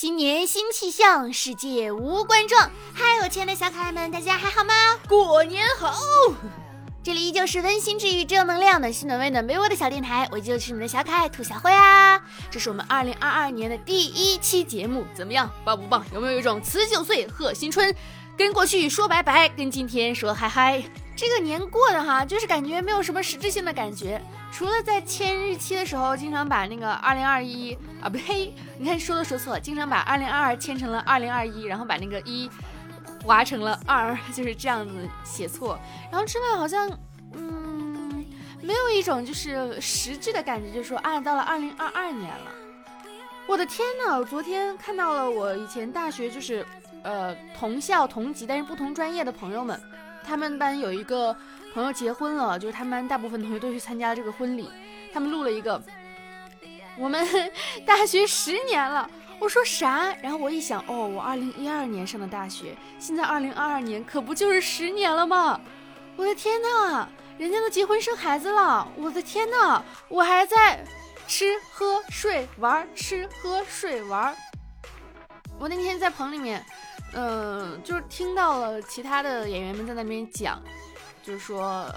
新年新气象，世界无关状。嗨，我亲爱的小可爱们，大家还好吗？过年好！这里依旧是温馨治愈、正能量、暖心暖胃暖被窝的小电台，我依旧是你们的小可爱兔小慧啊。这是我们二零二二年的第一期节目，怎么样，棒不棒？有没有一种辞旧岁、贺新春，跟过去说拜拜，跟今天说嗨嗨？这个年过的哈，就是感觉没有什么实质性的感觉，除了在签日期的时候，经常把那个二零二一啊，呸，你看说都说错了，经常把二零二二签成了二零二一，然后把那个一划成了二，就是这样子写错。然后之外好像，嗯，没有一种就是实质的感觉，就是说啊，到了二零二二年了。我的天呐，我昨天看到了我以前大学就是呃同校同级但是不同专业的朋友们。他们班有一个朋友结婚了，就是他们班大部分同学都去参加了这个婚礼。他们录了一个，我们大学十年了。我说啥？然后我一想，哦，我二零一二年上的大学，现在二零二二年，可不就是十年了吗？我的天呐，人家都结婚生孩子了，我的天呐，我还在吃喝睡玩，吃喝睡玩。我那天在棚里面。嗯，就是听到了其他的演员们在那边讲，就是说呃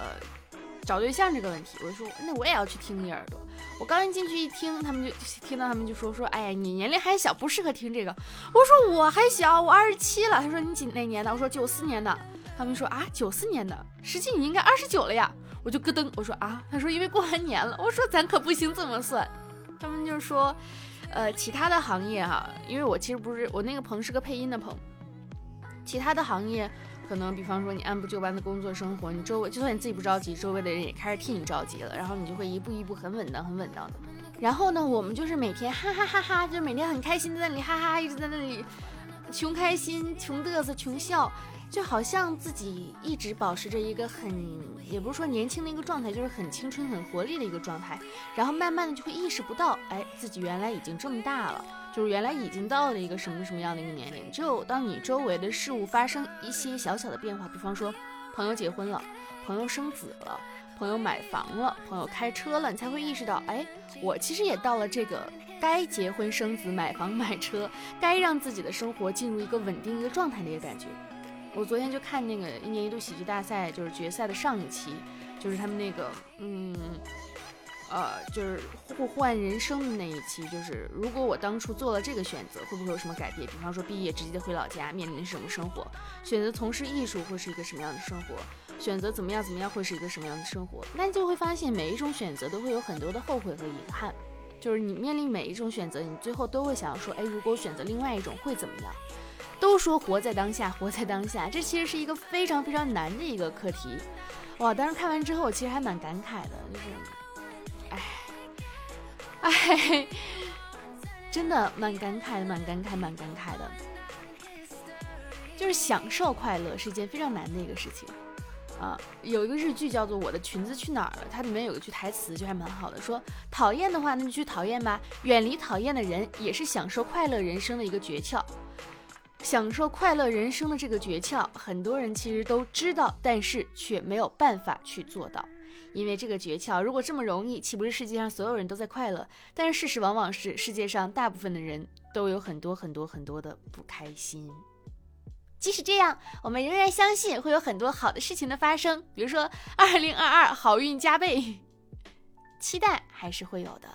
找对象这个问题，我就说那我也要去听一耳朵。我刚一进去一听，他们就听到他们就说说，哎呀，你年龄还小，不适合听这个。我说我还小，我二十七了。他说你几哪年的？我说九四年的。他们说啊，九四年的，实际你应该二十九了呀。我就咯噔，我说啊，他说因为过完年了。我说咱可不行这么算。他们就说，呃，其他的行业哈，因为我其实不是我那个棚是个配音的棚。其他的行业，可能比方说你按部就班的工作生活，你周围就算你自己不着急，周围的人也开始替你着急了，然后你就会一步一步很稳当、很稳当的。然后呢，我们就是每天哈哈哈哈，就每天很开心在那里哈哈，一直在那里穷开心、穷嘚瑟、穷笑。就好像自己一直保持着一个很，也不是说年轻的一个状态，就是很青春、很活力的一个状态。然后慢慢的就会意识不到，哎，自己原来已经这么大了，就是原来已经到了一个什么什么样的一个年龄。只有当你周围的事物发生一些小小的变化，比方说朋友结婚了，朋友生子了，朋友买房了，朋友开车了，你才会意识到，哎，我其实也到了这个该结婚生子、买房买车，该让自己的生活进入一个稳定一个状态的一个感觉。我昨天就看那个一年一度喜剧大赛，就是决赛的上一期，就是他们那个，嗯，呃，就是互换人生的那一期，就是如果我当初做了这个选择，会不会有什么改变？比方说毕业直接回老家，面临什么生活？选择从事艺术会是一个什么样的生活？选择怎么样怎么样会是一个什么样的生活？那你就会发现每一种选择都会有很多的后悔和遗憾，就是你面临每一种选择，你最后都会想要说，哎，如果选择另外一种会怎么样？都说活在当下，活在当下，这其实是一个非常非常难的一个课题。哇，当时看完之后，我其实还蛮感慨的，就是，哎，哎，真的蛮感慨的，蛮感慨，蛮感慨的。就是享受快乐是一件非常难的一个事情啊。有一个日剧叫做《我的裙子去哪儿了》，它里面有一句台词就还蛮好的，说讨厌的话那就去讨厌吧，远离讨厌的人也是享受快乐人生的一个诀窍。享受快乐人生的这个诀窍，很多人其实都知道，但是却没有办法去做到。因为这个诀窍如果这么容易，岂不是世界上所有人都在快乐？但是事实往往是，世界上大部分的人都有很多很多很多的不开心。即使这样，我们仍然相信会有很多好的事情的发生，比如说二零二二好运加倍，期待还是会有的。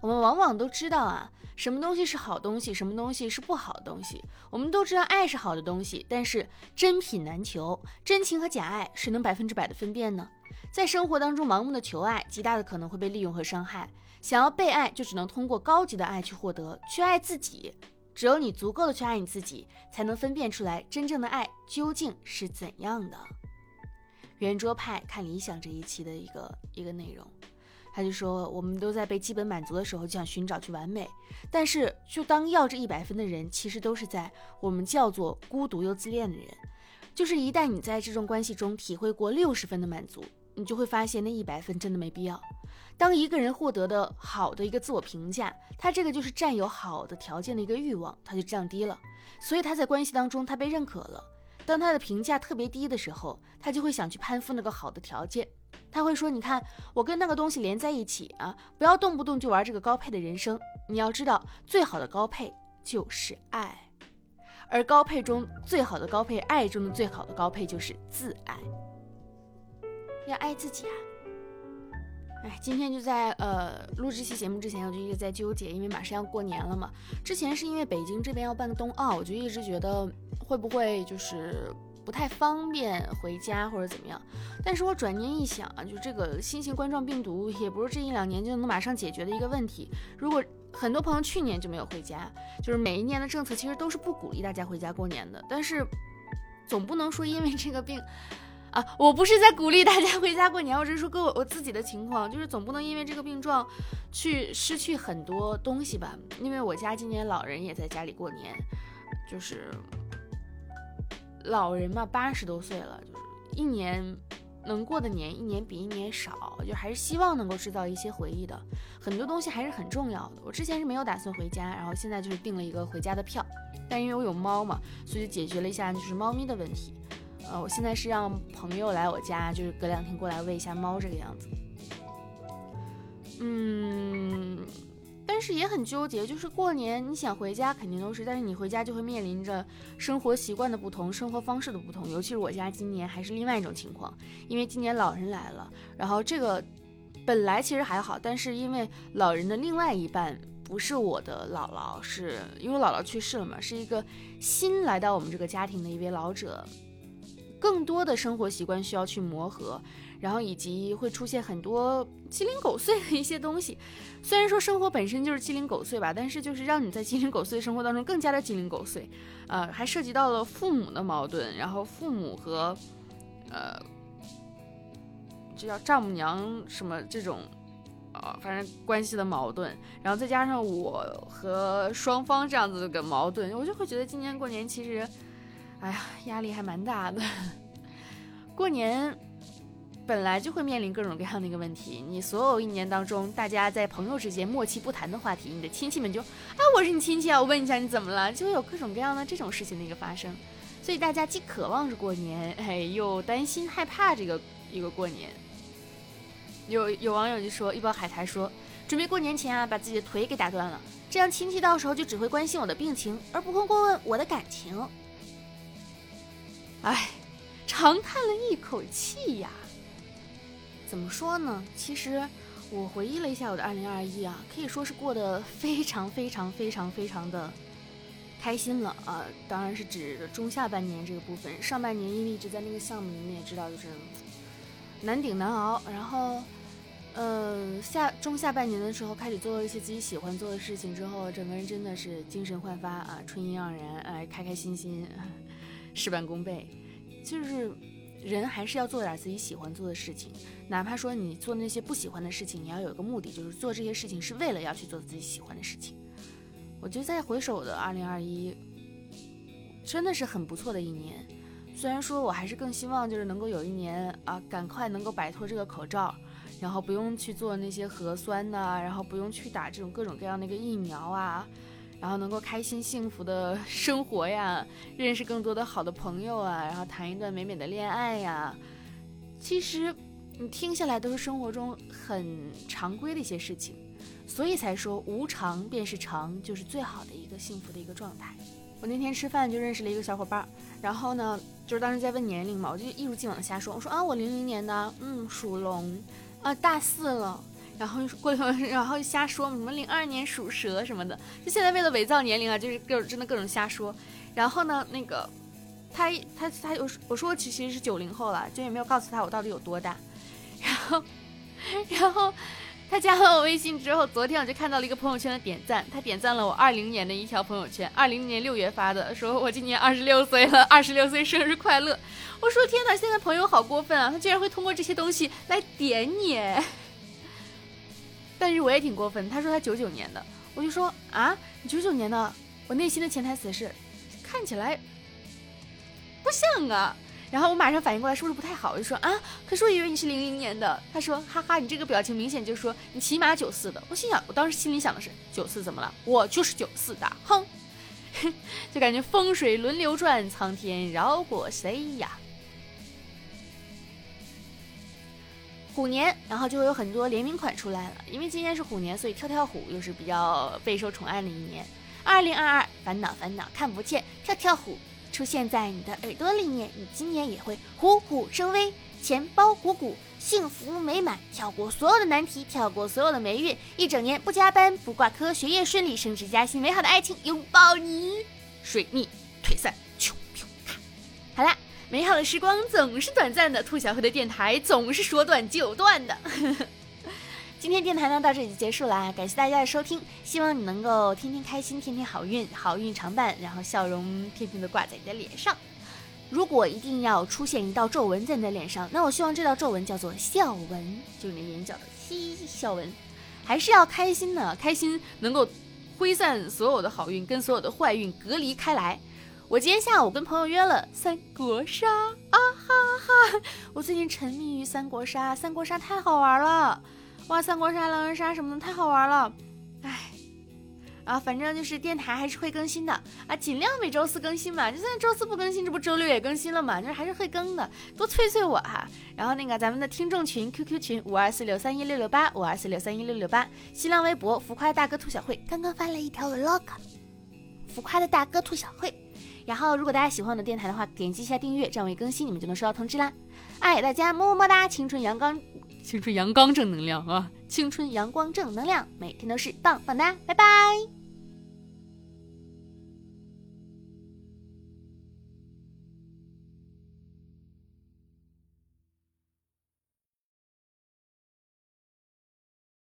我们往往都知道啊。什么东西是好东西，什么东西是不好的东西？我们都知道爱是好的东西，但是真品难求，真情和假爱谁能百分之百的分辨呢？在生活当中，盲目的求爱，极大的可能会被利用和伤害。想要被爱，就只能通过高级的爱去获得，去爱自己。只有你足够的去爱你自己，才能分辨出来真正的爱究竟是怎样的。圆桌派看理想这一期的一个一个内容。他就说，我们都在被基本满足的时候就想寻找去完美，但是就当要这一百分的人，其实都是在我们叫做孤独又自恋的人。就是一旦你在这种关系中体会过六十分的满足，你就会发现那一百分真的没必要。当一个人获得的好的一个自我评价，他这个就是占有好的条件的一个欲望，他就降低了。所以他在关系当中他被认可了。当他的评价特别低的时候，他就会想去攀附那个好的条件。他会说：“你看，我跟那个东西连在一起啊，不要动不动就玩这个高配的人生。你要知道，最好的高配就是爱，而高配中最好的高配，爱中的最好的高配就是自爱。要爱自己啊！哎，今天就在呃录这期节目之前，我就一直在纠结，因为马上要过年了嘛。之前是因为北京这边要办冬奥，我就一直觉得会不会就是不太方便回家或者怎么样。但是我转念一想啊，就这个新型冠状病毒也不是这一两年就能马上解决的一个问题。如果很多朋友去年就没有回家，就是每一年的政策其实都是不鼓励大家回家过年的。但是总不能说因为这个病。啊，我不是在鼓励大家回家过年，我只是说跟我我自己的情况，就是总不能因为这个病状，去失去很多东西吧。因为我家今年老人也在家里过年，就是老人嘛，八十多岁了，就是一年能过的年，一年比一年少，就还是希望能够制造一些回忆的，很多东西还是很重要的。我之前是没有打算回家，然后现在就是订了一个回家的票，但因为我有猫嘛，所以解决了一下就是猫咪的问题。呃，我现在是让朋友来我家，就是隔两天过来喂一下猫这个样子。嗯，但是也很纠结，就是过年你想回家肯定都是，但是你回家就会面临着生活习惯的不同，生活方式的不同。尤其是我家今年还是另外一种情况，因为今年老人来了，然后这个本来其实还好，但是因为老人的另外一半不是我的姥姥，是因为姥姥去世了嘛，是一个新来到我们这个家庭的一位老者。更多的生活习惯需要去磨合，然后以及会出现很多鸡零狗碎的一些东西。虽然说生活本身就是鸡零狗碎吧，但是就是让你在鸡零狗碎的生活当中更加的鸡零狗碎。呃，还涉及到了父母的矛盾，然后父母和呃，这叫丈母娘什么这种，呃，反正关系的矛盾，然后再加上我和双方这样子的矛盾，我就会觉得今年过年其实。哎呀，压力还蛮大的。过年本来就会面临各种各样的一个问题，你所有一年当中，大家在朋友之间默契不谈的话题，你的亲戚们就啊，我是你亲戚啊，我问一下你怎么了，就会有各种各样的这种事情的一个发生。所以大家既渴望着过年，哎，又担心害怕这个一个过年。有有网友就说，一包海苔说，准备过年前啊，把自己的腿给打断了，这样亲戚到时候就只会关心我的病情，而不会过问我的感情。唉，长叹了一口气呀。怎么说呢？其实我回忆了一下我的二零二一啊，可以说是过得非常非常非常非常的开心了啊。当然是指中下半年这个部分，上半年因为一直在那个项目，你们也知道，就是难顶难熬。然后，嗯，下中下半年的时候开始做一些自己喜欢做的事情之后，整个人真的是精神焕发啊，春意盎然，哎，开开心心。事半功倍，就是人还是要做点自己喜欢做的事情，哪怕说你做那些不喜欢的事情，你要有一个目的，就是做这些事情是为了要去做自己喜欢的事情。我觉得再回首的二零二一，真的是很不错的一年。虽然说我还是更希望就是能够有一年啊，赶快能够摆脱这个口罩，然后不用去做那些核酸呐，然后不用去打这种各种各样的一个疫苗啊。然后能够开心幸福的生活呀，认识更多的好的朋友啊，然后谈一段美美的恋爱呀。其实你听下来都是生活中很常规的一些事情，所以才说无常便是常，就是最好的一个幸福的一个状态。我那天吃饭就认识了一个小伙伴，然后呢，就是当时在问年龄嘛，我就一如既往的瞎说，我说啊，我零零年的，嗯，属龙，啊，大四了。然后过了，然后瞎说什么零二年属蛇什么的，就现在为了伪造年龄啊，就是各种真的各种瞎说。然后呢，那个他他他我我说我其实是九零后了，就也没有告诉他我到底有多大。然后 然后他加了我微信之后，昨天我就看到了一个朋友圈的点赞，他点赞了我二零年的一条朋友圈，二零年六月发的，说我今年二十六岁了，二十六岁生日快乐。我说天哪，现在朋友好过分啊，他居然会通过这些东西来点你。但是我也挺过分，他说他九九年的，我就说啊，你九九年的，我内心的潜台词是，看起来不像啊。然后我马上反应过来是不是不太好，我就说啊，可是我以为你是零零年的。他说哈哈，你这个表情明显就说你起码九四的。我心想，我当时心里想的是九四怎么了？我就是九四的，哼，就感觉风水轮流转，苍天饶过谁呀？虎年，然后就会有很多联名款出来了。因为今年是虎年，所以跳跳虎又是比较备受宠爱的一年。二零二二，烦恼烦恼看不见，跳跳虎出现在你的耳朵里面，你今年也会虎虎生威，钱包鼓鼓，幸福美满，跳过所有的难题，跳过所有的霉运，一整年不加班不挂科，学业顺利，升职加薪，美好的爱情拥抱你，水逆退散，咻咻咔。好啦，美好的时光总是短暂的，兔小慧的电台总是说断就断的。今天电台呢到这里就结束了，感谢大家的收听，希望你能够天天开心，天天好运，好运常伴，然后笑容天天的挂在你的脸上。如果一定要出现一道皱纹在你的脸上，那我希望这道皱纹叫做笑纹，就是你眼角的嘻笑纹，还是要开心的，开心能够挥散所有的好运，跟所有的坏运隔离开来。我今天下午跟朋友约了三国杀啊哈哈！我最近沉迷于三国杀，三国杀太好玩了。哇，三国杀、狼人杀什么的太好玩了，哎，啊，反正就是电台还是会更新的啊，尽量每周四更新嘛。就算周四不更新，这不周六也更新了嘛，就是还是会更的，多催催我哈。然后那个咱们的听众群 QQ 群五二四六三一六六八五二四六三一六六八，新浪微博浮夸大哥兔小慧刚刚发了一条 vlog，浮夸的大哥兔小慧。然后如果大家喜欢我的电台的话，点击一下订阅，这样我一更新你们就能收到通知啦。爱大家么么么哒，青春阳刚。青春阳刚正能量啊！青春阳光正能量，每天都是棒棒哒！拜拜。